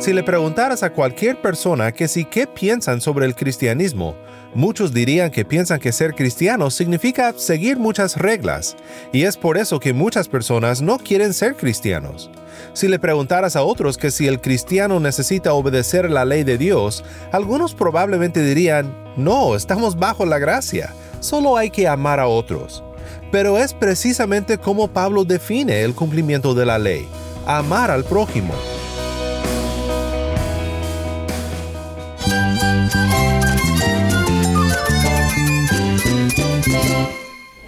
Si le preguntaras a cualquier persona que si qué piensan sobre el cristianismo, muchos dirían que piensan que ser cristiano significa seguir muchas reglas, y es por eso que muchas personas no quieren ser cristianos. Si le preguntaras a otros que si el cristiano necesita obedecer la ley de Dios, algunos probablemente dirían, no, estamos bajo la gracia, solo hay que amar a otros. Pero es precisamente como Pablo define el cumplimiento de la ley, amar al prójimo.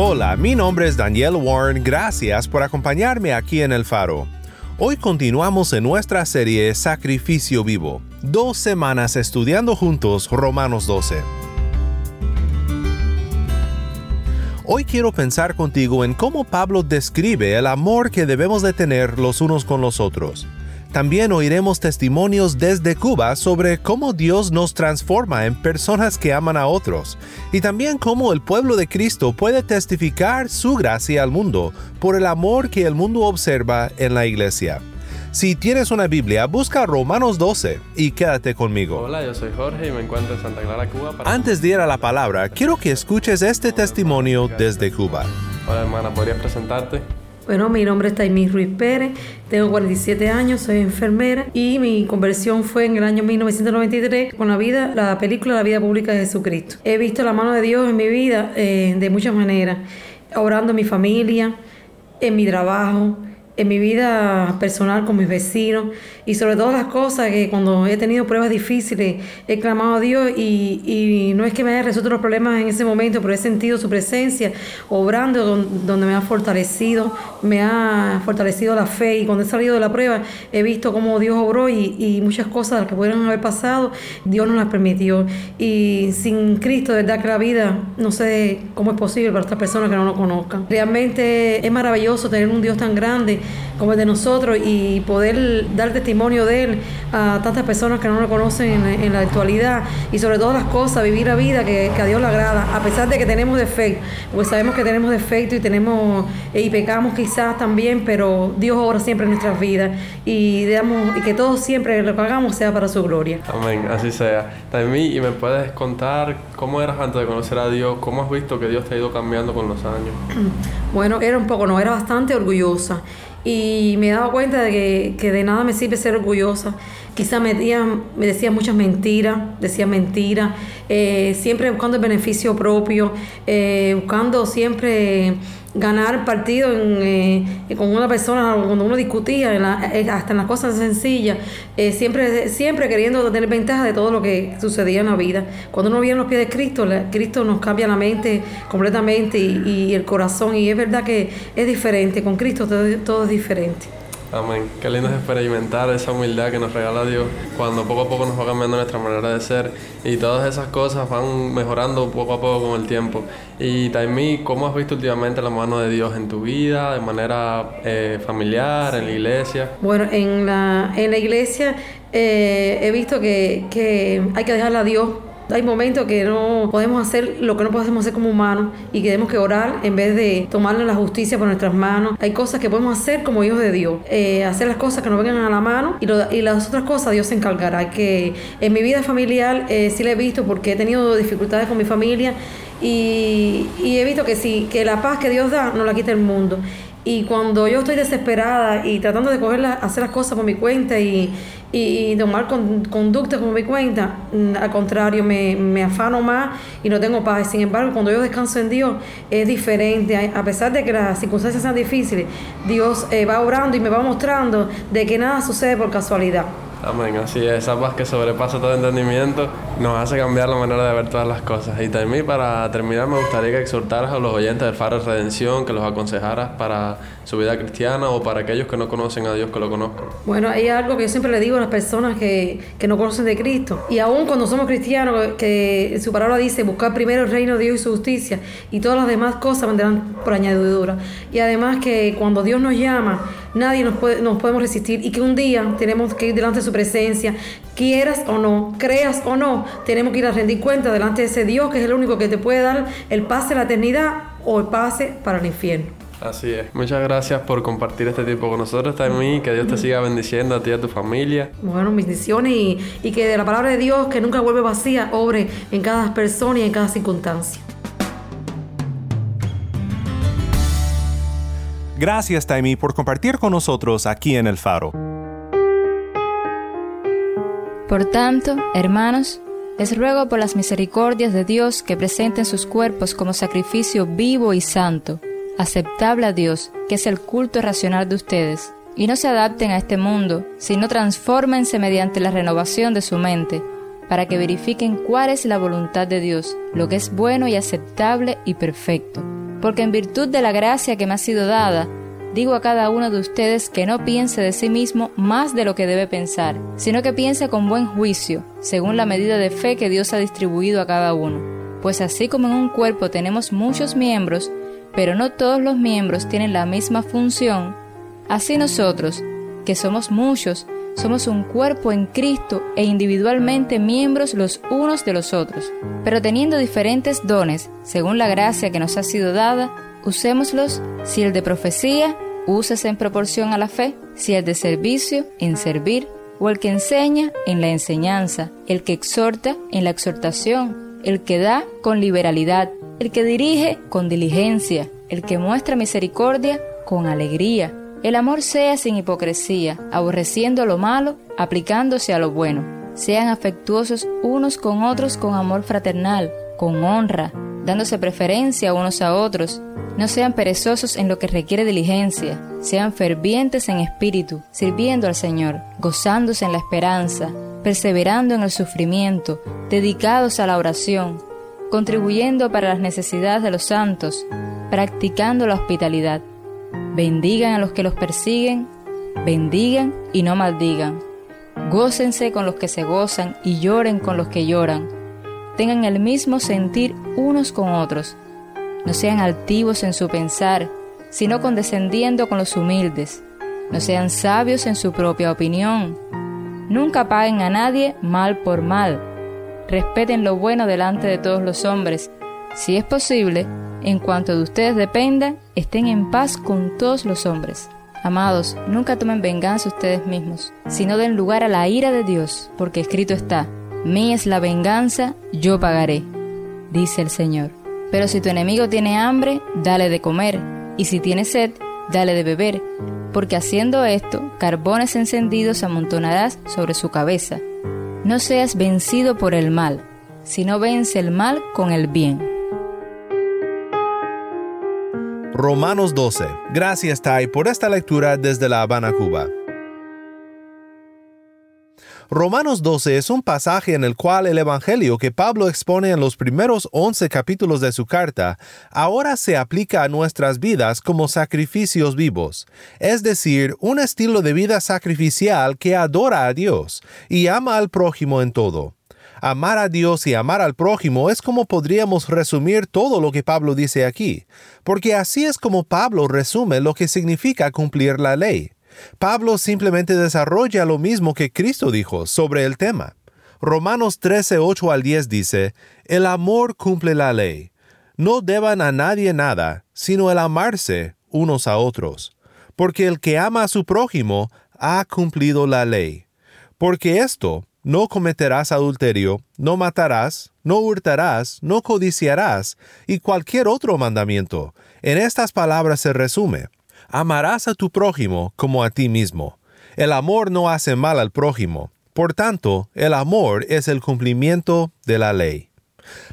Hola, mi nombre es Daniel Warren, gracias por acompañarme aquí en El Faro. Hoy continuamos en nuestra serie Sacrificio Vivo, dos semanas estudiando juntos Romanos 12. Hoy quiero pensar contigo en cómo Pablo describe el amor que debemos de tener los unos con los otros. También oiremos testimonios desde Cuba sobre cómo Dios nos transforma en personas que aman a otros y también cómo el pueblo de Cristo puede testificar su gracia al mundo por el amor que el mundo observa en la iglesia. Si tienes una Biblia, busca Romanos 12 y quédate conmigo. Hola, yo soy Jorge y me encuentro en Santa Clara, Cuba. Antes de ir a la palabra, quiero que escuches este testimonio desde Cuba. Hola hermana, ¿podrías presentarte? Bueno, mi nombre es Taimí Ruiz Pérez, tengo 47 años, soy enfermera y mi conversión fue en el año 1993 con la vida, la película La vida pública de Jesucristo. He visto la mano de Dios en mi vida eh, de muchas maneras, orando en mi familia, en mi trabajo, en mi vida personal con mis vecinos y sobre todas las cosas que cuando he tenido pruebas difíciles he clamado a Dios y, y no es que me haya resuelto los problemas en ese momento, pero he sentido su presencia obrando donde, me ha fortalecido, me ha fortalecido la fe y cuando he salido de la prueba he visto cómo Dios obró y, y muchas cosas que pudieron haber pasado, Dios nos las permitió y sin Cristo, de verdad que la vida no sé cómo es posible para estas personas que no lo conozcan. Realmente es maravilloso tener un Dios tan grande como el de nosotros y poder dar testimonio de Él a tantas personas que no lo conocen en, la actualidad y sobre todas las cosas, vivir la vida que, a Dios le agrada, a pesar de que tenemos defectos, pues sabemos que tenemos defectos y tenemos y pecamos quizás también, pero Dios obra siempre en nuestras vidas y, digamos, y que todo siempre lo que hagamos sea para su gloria. Amén, así sea. También, y me puedes contar cómo eras antes de conocer a Dios, cómo has visto que Dios te ha ido cambiando con los años. Bueno, era un poco, no, era bastante orgullosa y me he dado cuenta de que, de nada me sirve ser orgullosa. Quizá me, me decían muchas mentiras, decía mentiras, eh, siempre buscando el beneficio propio, eh, buscando siempre ganar partido eh, con una persona cuando uno discutía hasta en las cosas sencillas siempre siempre queriendo tener ventaja de todo lo que sucedía en la vida. Cuando uno viene en los pies de Cristo Cristo nos cambia la mente completamente y, el corazón y es verdad que es diferente con Cristo todo es diferente Amén. Qué lindo es experimentar esa humildad que nos regala Dios cuando poco a poco nos va cambiando nuestra manera de ser y todas esas cosas van mejorando poco a poco con el tiempo. Y Taimí, ¿cómo has visto últimamente la mano de Dios en tu vida, de manera eh, familiar, en la iglesia? Bueno, en la, en la iglesia eh, he visto que, que hay que dejarle a Dios hay momentos que no podemos hacer lo que no podemos hacer como humanos y que tenemos que orar en vez de tomarle la justicia por nuestras manos. Hay cosas que podemos hacer como hijos de Dios, eh, hacer las cosas que nos vengan a la mano y, las otras cosas Dios se encargará. Que en mi vida familiar eh, sí la he visto porque he tenido dificultades con mi familia y, he visto que sí, que la paz que Dios da no la quita el mundo. Y cuando yo estoy desesperada y tratando de coger hacer las cosas por mi cuenta y, y, tomar con, conducta por mi cuenta, mm, al contrario, me, me, afano más y no tengo paz. Sin embargo, cuando yo descanso en Dios, es diferente. A pesar de que las circunstancias sean difíciles, Dios eh, va obrando y me va mostrando de que nada sucede por casualidad Amén, así es, esa paz que sobrepasa todo entendimiento nos hace cambiar la manera de ver todas las cosas. Y también para terminar me gustaría que exhortaras a los oyentes del Faro de Redención, que los aconsejaras para su vida cristiana o para aquellos que no conocen a Dios que lo conozcan. Bueno, hay algo que yo siempre le digo a las personas que, que no conocen de Cristo. Y aún cuando somos cristianos, que su palabra dice buscar primero el reino de Dios y su justicia y todas las demás cosas vendrán por añadidura. Y además que cuando Dios nos llama, nadie nos, puede, nos podemos resistir y que un día tenemos que ir delante de su presencia, quieras o no, creas o no, tenemos que ir a rendir cuenta delante de ese Dios que es el único que te puede dar el pase a la eternidad o el pase para el infierno. Así es. Muchas gracias por compartir este tiempo con nosotros también. Que Dios te siga bendiciendo a ti y a tu familia. Bueno, bendiciones y, y que de la palabra de Dios, que nunca vuelve vacía, obre en cada persona y en cada circunstancia. Gracias, Taimi, por compartir con nosotros aquí en El Faro. Por tanto, hermanos, les ruego por las misericordias de Dios que presenten sus cuerpos como sacrificio vivo y santo, aceptable a Dios, que es el culto racional de ustedes, y no se adapten a este mundo, sino transfórmense mediante la renovación de su mente, para que verifiquen cuál es la voluntad de Dios, lo que es bueno y aceptable y perfecto porque en virtud de la gracia que me ha sido dada, digo a cada uno de ustedes que no piense de sí mismo más de lo que debe pensar, sino que piense con buen juicio, según la medida de fe que Dios ha distribuido a cada uno. Pues así como en un cuerpo tenemos muchos miembros, pero no todos los miembros tienen la misma función, así nosotros, que somos muchos, somos un cuerpo en Cristo e individualmente miembros los unos de los otros. Pero teniendo diferentes dones, según la gracia que nos ha sido dada, usémoslos. Si el de profecía, úsese en proporción a la fe, si el de servicio, en servir, o el que enseña, en la enseñanza, el que exhorta, en la exhortación, el que da, con liberalidad, el que dirige, con diligencia, el que muestra misericordia, con alegría el amor sea sin hipocresía, aborreciendo lo malo, aplicándose a lo bueno. Sean afectuosos unos con otros con amor fraternal, con honra, dándose preferencia unos a otros. No sean perezosos en lo que requiere diligencia, sean fervientes en espíritu, sirviendo al Señor, gozándose en la esperanza, perseverando en el sufrimiento, dedicados a la oración, contribuyendo para las necesidades de los santos, practicando la hospitalidad. Bendigan a los que los persiguen, bendigan y no maldigan. Gócense con los que se gozan y lloren con los que lloran. Tengan el mismo sentir unos con otros. No sean altivos en su pensar, sino condescendiendo con los humildes. No sean sabios en su propia opinión. Nunca paguen a nadie mal por mal. Respeten lo bueno delante de todos los hombres. Si es posible, en cuanto de ustedes dependa, estén en paz con todos los hombres. Amados, nunca tomen venganza ustedes mismos, sino den lugar a la ira de Dios, porque escrito está, Mí es la venganza, yo pagaré, dice el Señor. Pero si tu enemigo tiene hambre, dale de comer, y si tiene sed, dale de beber, porque haciendo esto, carbones encendidos amontonarás sobre su cabeza. No seas vencido por el mal, sino vence el mal con el bien. Romanos 12. Gracias, Tai, por esta lectura desde La Habana, Cuba. Romanos 12 es un pasaje en el cual el Evangelio que Pablo expone en los primeros 11 capítulos de su carta ahora se aplica a nuestras vidas como sacrificios vivos, es decir, un estilo de vida sacrificial que adora a Dios y ama al prójimo en todo. Amar a Dios y amar al prójimo es como podríamos resumir todo lo que Pablo dice aquí, porque así es como Pablo resume lo que significa cumplir la ley. Pablo simplemente desarrolla lo mismo que Cristo dijo sobre el tema. Romanos 13, 8 al 10 dice, El amor cumple la ley. No deban a nadie nada, sino el amarse unos a otros, porque el que ama a su prójimo ha cumplido la ley. Porque esto, no cometerás adulterio, no matarás, no hurtarás, no codiciarás, y cualquier otro mandamiento. En estas palabras se resume, amarás a tu prójimo como a ti mismo. El amor no hace mal al prójimo. Por tanto, el amor es el cumplimiento de la ley.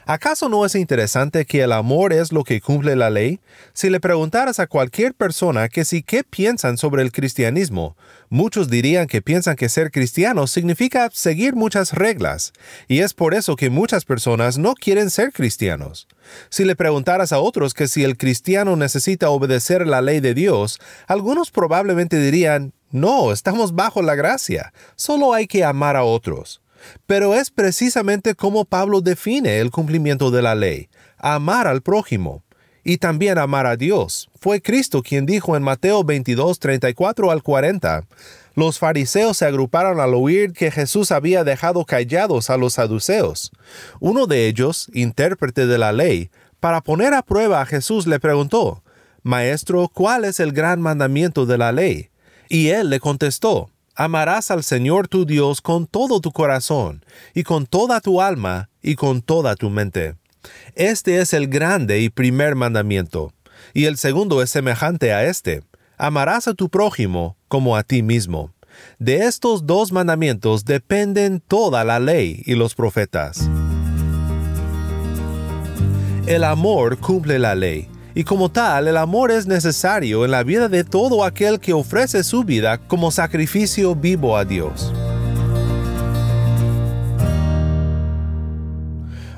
¿Acaso no es interesante que el amor es lo que cumple la ley? Si le preguntaras a cualquier persona que si qué piensan sobre el cristianismo, muchos dirían que piensan que ser cristiano significa seguir muchas reglas, y es por eso que muchas personas no quieren ser cristianos. Si le preguntaras a otros que si el cristiano necesita obedecer la ley de Dios, algunos probablemente dirían, no, estamos bajo la gracia, solo hay que amar a otros. Pero es precisamente como Pablo define el cumplimiento de la ley, amar al prójimo y también amar a Dios. Fue Cristo quien dijo en Mateo 22, 34 al 40, los fariseos se agruparon al oír que Jesús había dejado callados a los saduceos. Uno de ellos, intérprete de la ley, para poner a prueba a Jesús le preguntó, Maestro, ¿cuál es el gran mandamiento de la ley? Y él le contestó, amarás al Señor tu Dios con todo tu corazón, y con toda tu alma, y con toda tu mente. Este es el grande y primer mandamiento, y el segundo es semejante a este, amarás a tu prójimo como a ti mismo. De estos dos mandamientos dependen toda la ley y los profetas. El amor cumple la ley, y como tal el amor es necesario en la vida de todo aquel que ofrece su vida como sacrificio vivo a Dios.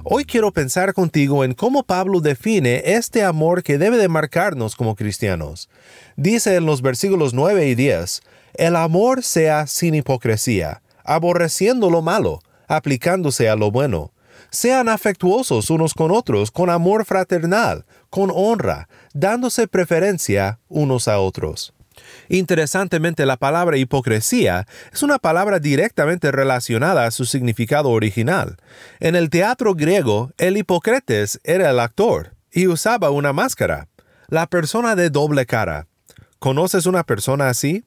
Hoy quiero pensar contigo en cómo Pablo define este amor que debe de marcarnos como cristianos. Dice en los versículos 9 y 10, el amor sea sin hipocresía, aborreciendo lo malo, aplicándose a lo bueno. Sean afectuosos unos con otros con amor fraternal, con honra, dándose preferencia unos a otros. Interesantemente, la palabra hipocresía es una palabra directamente relacionada a su significado original. En el teatro griego, el hipócrates era el actor y usaba una máscara, la persona de doble cara. ¿Conoces una persona así?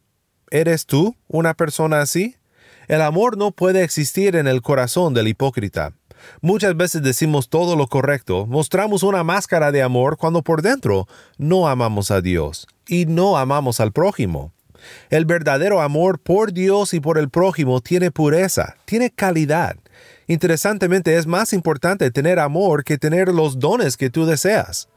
¿Eres tú una persona así? El amor no puede existir en el corazón del hipócrita. Muchas veces decimos todo lo correcto, mostramos una máscara de amor cuando por dentro no amamos a Dios y no amamos al prójimo. El verdadero amor por Dios y por el prójimo tiene pureza, tiene calidad. Interesantemente es más importante tener amor que tener los dones que tú deseas.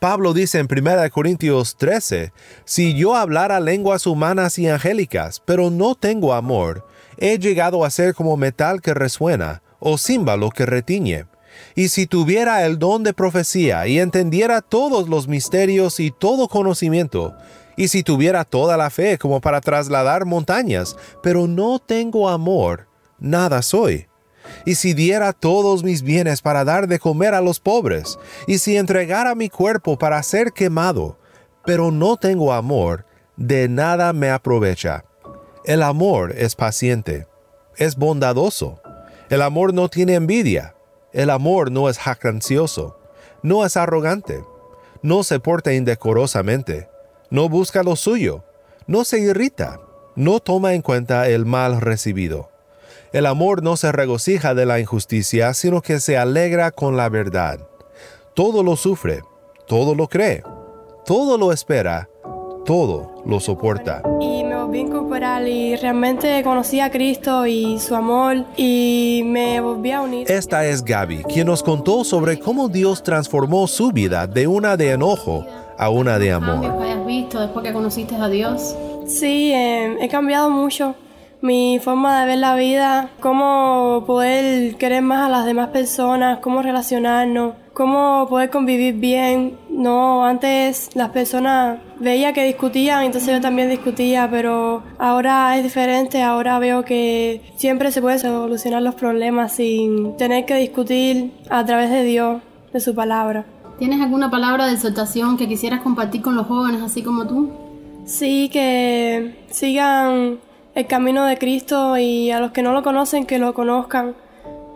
Pablo dice en 1 Corintios 13, Si yo hablara lenguas humanas y angélicas, pero no tengo amor, he llegado a ser como metal que resuena o címbalo que retiñe. Y si tuviera el don de profecía y entendiera todos los misterios y todo conocimiento, y si tuviera toda la fe como para trasladar montañas, pero no tengo amor, nada soy. Y si diera todos mis bienes para dar de comer a los pobres, y si entregara mi cuerpo para ser quemado, pero no tengo amor, de nada me aprovecha. El amor es paciente, es bondadoso el amor no tiene envidia. El amor no es jactancioso. No es arrogante. No se porta indecorosamente. No busca lo suyo. No se irrita. No toma en cuenta el mal recibido. El amor no se regocija de la injusticia, sino que se alegra con la verdad. Todo lo sufre, todo lo cree, todo lo espera, todo lo soporta. Volví incorporar y realmente conocí a Cristo y su amor y me volví a unir. Esta es Gaby, quien nos contó sobre cómo Dios transformó su vida de una de enojo a una de amor. ¿Qué has visto después que conociste a Dios? Sí, eh, he cambiado mucho mi forma de ver la vida, cómo poder querer más a las demás personas, cómo relacionarnos, cómo poder convivir bien. No, antes las personas veía que discutían, entonces yo también discutía, pero ahora es diferente, ahora veo que siempre se puede solucionar los problemas sin tener que discutir a través de Dios, de su palabra. ¿Tienes alguna palabra de exhortación que quisieras compartir con los jóvenes así como tú? Sí, que sigan el camino de Cristo y a los que no lo conocen que lo conozcan,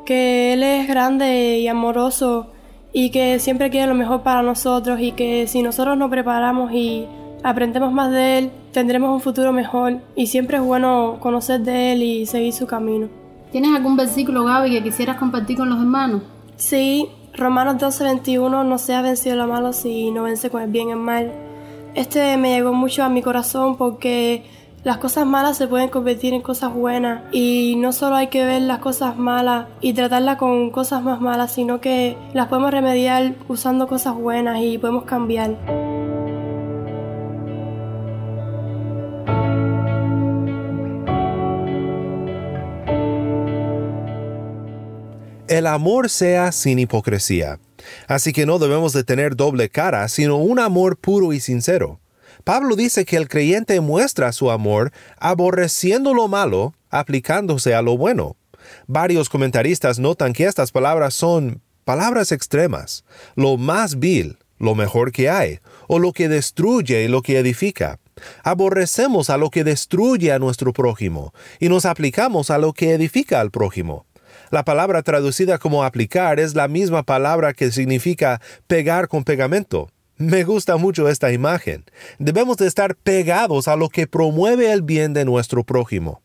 que Él es grande y amoroso y que siempre quiere lo mejor para nosotros y que si nosotros nos preparamos y aprendemos más de Él, tendremos un futuro mejor y siempre es bueno conocer de Él y seguir su camino. ¿Tienes algún versículo, Gaby, que quisieras compartir con los hermanos? Sí, Romanos 12:21, no se ha vencido lo malo si no vence con el bien el mal. Este me llegó mucho a mi corazón porque las cosas malas se pueden convertir en cosas buenas y no solo hay que ver las cosas malas y tratarlas con cosas más malas, sino que las podemos remediar usando cosas buenas y podemos cambiar. El amor sea sin hipocresía. Así que no debemos de tener doble cara, sino un amor puro y sincero. Pablo dice que el creyente muestra su amor aborreciendo lo malo, aplicándose a lo bueno. Varios comentaristas notan que estas palabras son palabras extremas, lo más vil, lo mejor que hay, o lo que destruye y lo que edifica. Aborrecemos a lo que destruye a nuestro prójimo y nos aplicamos a lo que edifica al prójimo. La palabra traducida como aplicar es la misma palabra que significa pegar con pegamento. Me gusta mucho esta imagen. Debemos de estar pegados a lo que promueve el bien de nuestro prójimo.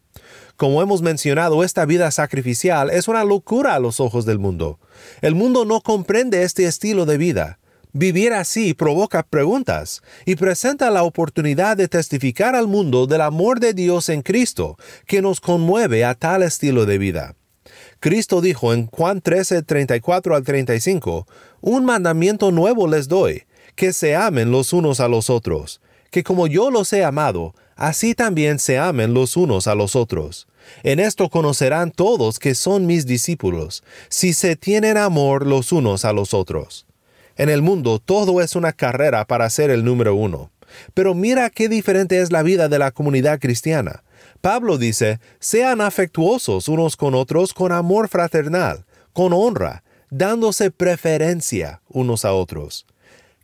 Como hemos mencionado, esta vida sacrificial es una locura a los ojos del mundo. El mundo no comprende este estilo de vida. Vivir así provoca preguntas y presenta la oportunidad de testificar al mundo del amor de Dios en Cristo, que nos conmueve a tal estilo de vida. Cristo dijo en Juan 13, 34 al 35, Un mandamiento nuevo les doy, que se amen los unos a los otros, que como yo los he amado, así también se amen los unos a los otros. En esto conocerán todos que son mis discípulos, si se tienen amor los unos a los otros. En el mundo todo es una carrera para ser el número uno. Pero mira qué diferente es la vida de la comunidad cristiana. Pablo dice, sean afectuosos unos con otros con amor fraternal, con honra, dándose preferencia unos a otros.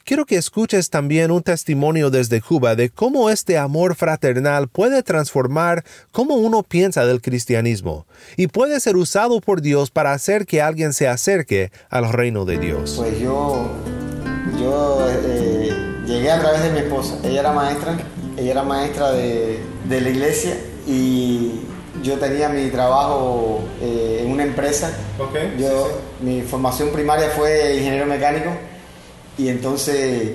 Quiero que escuches también un testimonio desde Cuba de cómo este amor fraternal puede transformar cómo uno piensa del cristianismo y puede ser usado por Dios para hacer que alguien se acerque al reino de Dios. Pues yo, yo eh, llegué a través de mi esposa. Ella era maestra, ella era maestra de, de la iglesia y yo tenía mi trabajo eh, en una empresa. yo, Mi formación primaria fue ingeniero mecánico y entonces,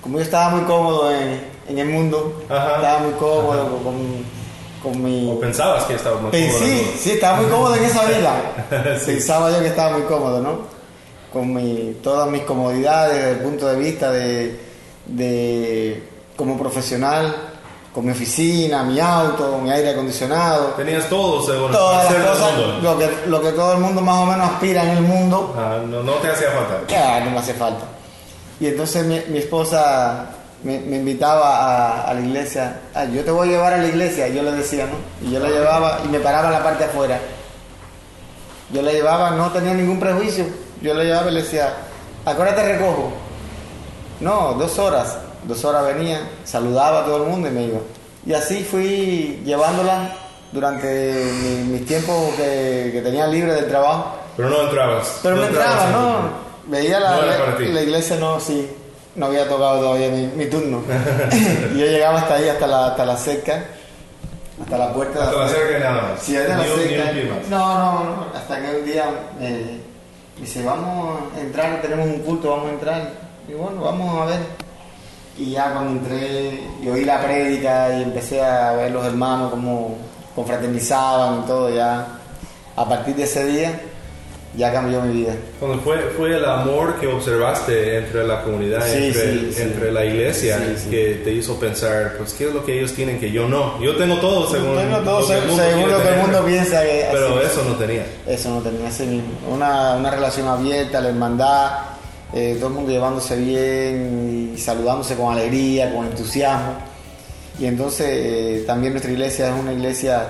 como yo estaba muy cómodo en, el mundo, estaba muy cómodo con, mi... ¿O pensabas que estaba muy cómodo? Sí, sí, estaba muy cómodo en esa vida. Pensaba yo que estaba muy cómodo, ¿no? Con mi, todas mis comodidades desde el punto de vista de, de como profesional, con mi oficina, mi auto, mi aire acondicionado. Tenías todo, seguro. Todas las cosas, lo que, lo que todo el mundo más o menos aspira en el mundo. Ah, no, no te hacía falta. Ya, no me hace falta. Y entonces mi, esposa me, invitaba a, la iglesia. Ah, yo te voy a llevar a la iglesia, yo le decía, ¿no? Y yo la llevaba y me paraba en la parte afuera. Yo la llevaba, no tenía ningún prejuicio. Yo la llevaba y le decía, ¿a qué hora te recojo? No, dos horas dos horas venía, saludaba a todo el mundo y me iba. Y así fui llevándola durante mis tiempos que, tenía libre del trabajo. Pero no entrabas. Pero no, entraba, no. Veía la, la, iglesia, no, sí. No había tocado todavía mi, turno. y yo llegaba hasta ahí, hasta la, hasta la cerca. Hasta la puerta. Hasta la cerca y nada más. Sí, hasta la cerca. No, no, no. Hasta que un día me dice, vamos a entrar, tenemos un culto, vamos a entrar. Y bueno, vamos a ver. Y ya cuando entré y oí la prédica y empecé a ver los hermanos como confraternizaban y todo, ya a partir de ese día ya cambió mi vida. Cuando fue, fue el amor que observaste entre la comunidad, entre, entre, la iglesia, que te hizo pensar, pues, ¿qué es lo que ellos tienen que yo no? Yo tengo todo según, tengo todo, lo, que según lo que el mundo piensa. Que, Pero eso no tenía. Eso no tenía, Una, una relación abierta, la hermandad eh, todo el mundo llevándose bien y saludándose con alegría, con entusiasmo. Y entonces eh, también nuestra iglesia es una iglesia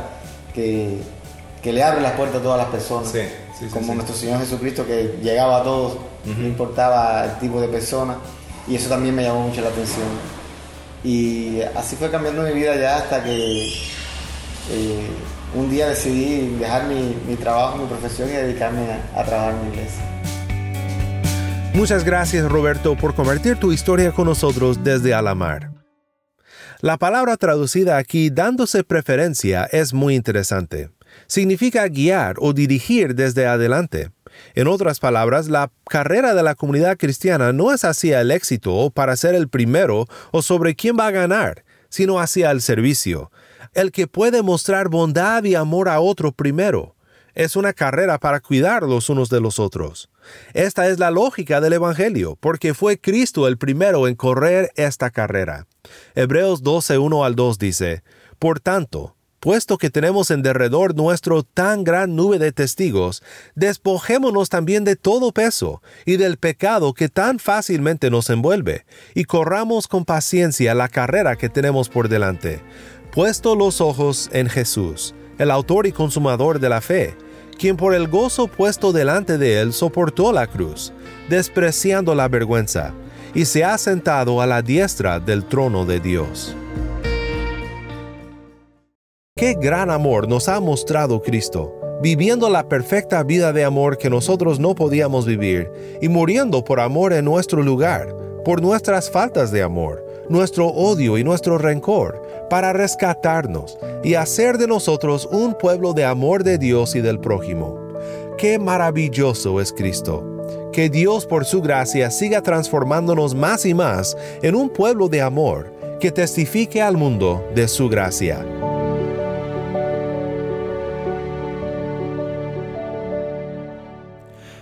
que, que, le abre las puertas a todas las personas, como nuestro Señor Jesucristo que llegaba a todos, no importaba el tipo de persona, y eso también me llamó mucho la atención. Y así fue cambiando mi vida ya hasta que eh, un día decidí dejar mi, mi, trabajo, mi profesión y dedicarme a, a trabajar en mi iglesia. Muchas gracias Roberto por compartir tu historia con nosotros desde Alamar. La palabra traducida aquí dándose preferencia es muy interesante. Significa guiar o dirigir desde adelante. En otras palabras, la carrera de la comunidad cristiana no es hacia el éxito o para ser el primero o sobre quién va a ganar, sino hacia el servicio, el que puede mostrar bondad y amor a otro primero. Es una carrera para cuidar los unos de los otros. Esta es la lógica del Evangelio, porque fue Cristo el primero en correr esta carrera. Hebreos 12, 1 al 2 dice, Por tanto, puesto que tenemos en derredor nuestro tan gran nube de testigos, despojémonos también de todo peso y del pecado que tan fácilmente nos envuelve, y corramos con paciencia la carrera que tenemos por delante, puesto los ojos en Jesús, el autor y consumador de la fe, quien por el gozo puesto delante de él soportó la cruz, despreciando la vergüenza, y se ha sentado a la diestra del trono de Dios. Qué gran amor nos ha mostrado Cristo, viviendo la perfecta vida de amor que nosotros no podíamos vivir y muriendo por amor en nuestro lugar, por nuestras faltas de amor, nuestro odio y nuestro rencor, para rescatarnos y hacer de nosotros un pueblo de amor de Dios y del prójimo. Qué maravilloso es Cristo. Que Dios por su gracia siga transformándonos más y más en un pueblo de amor que testifique al mundo de su gracia.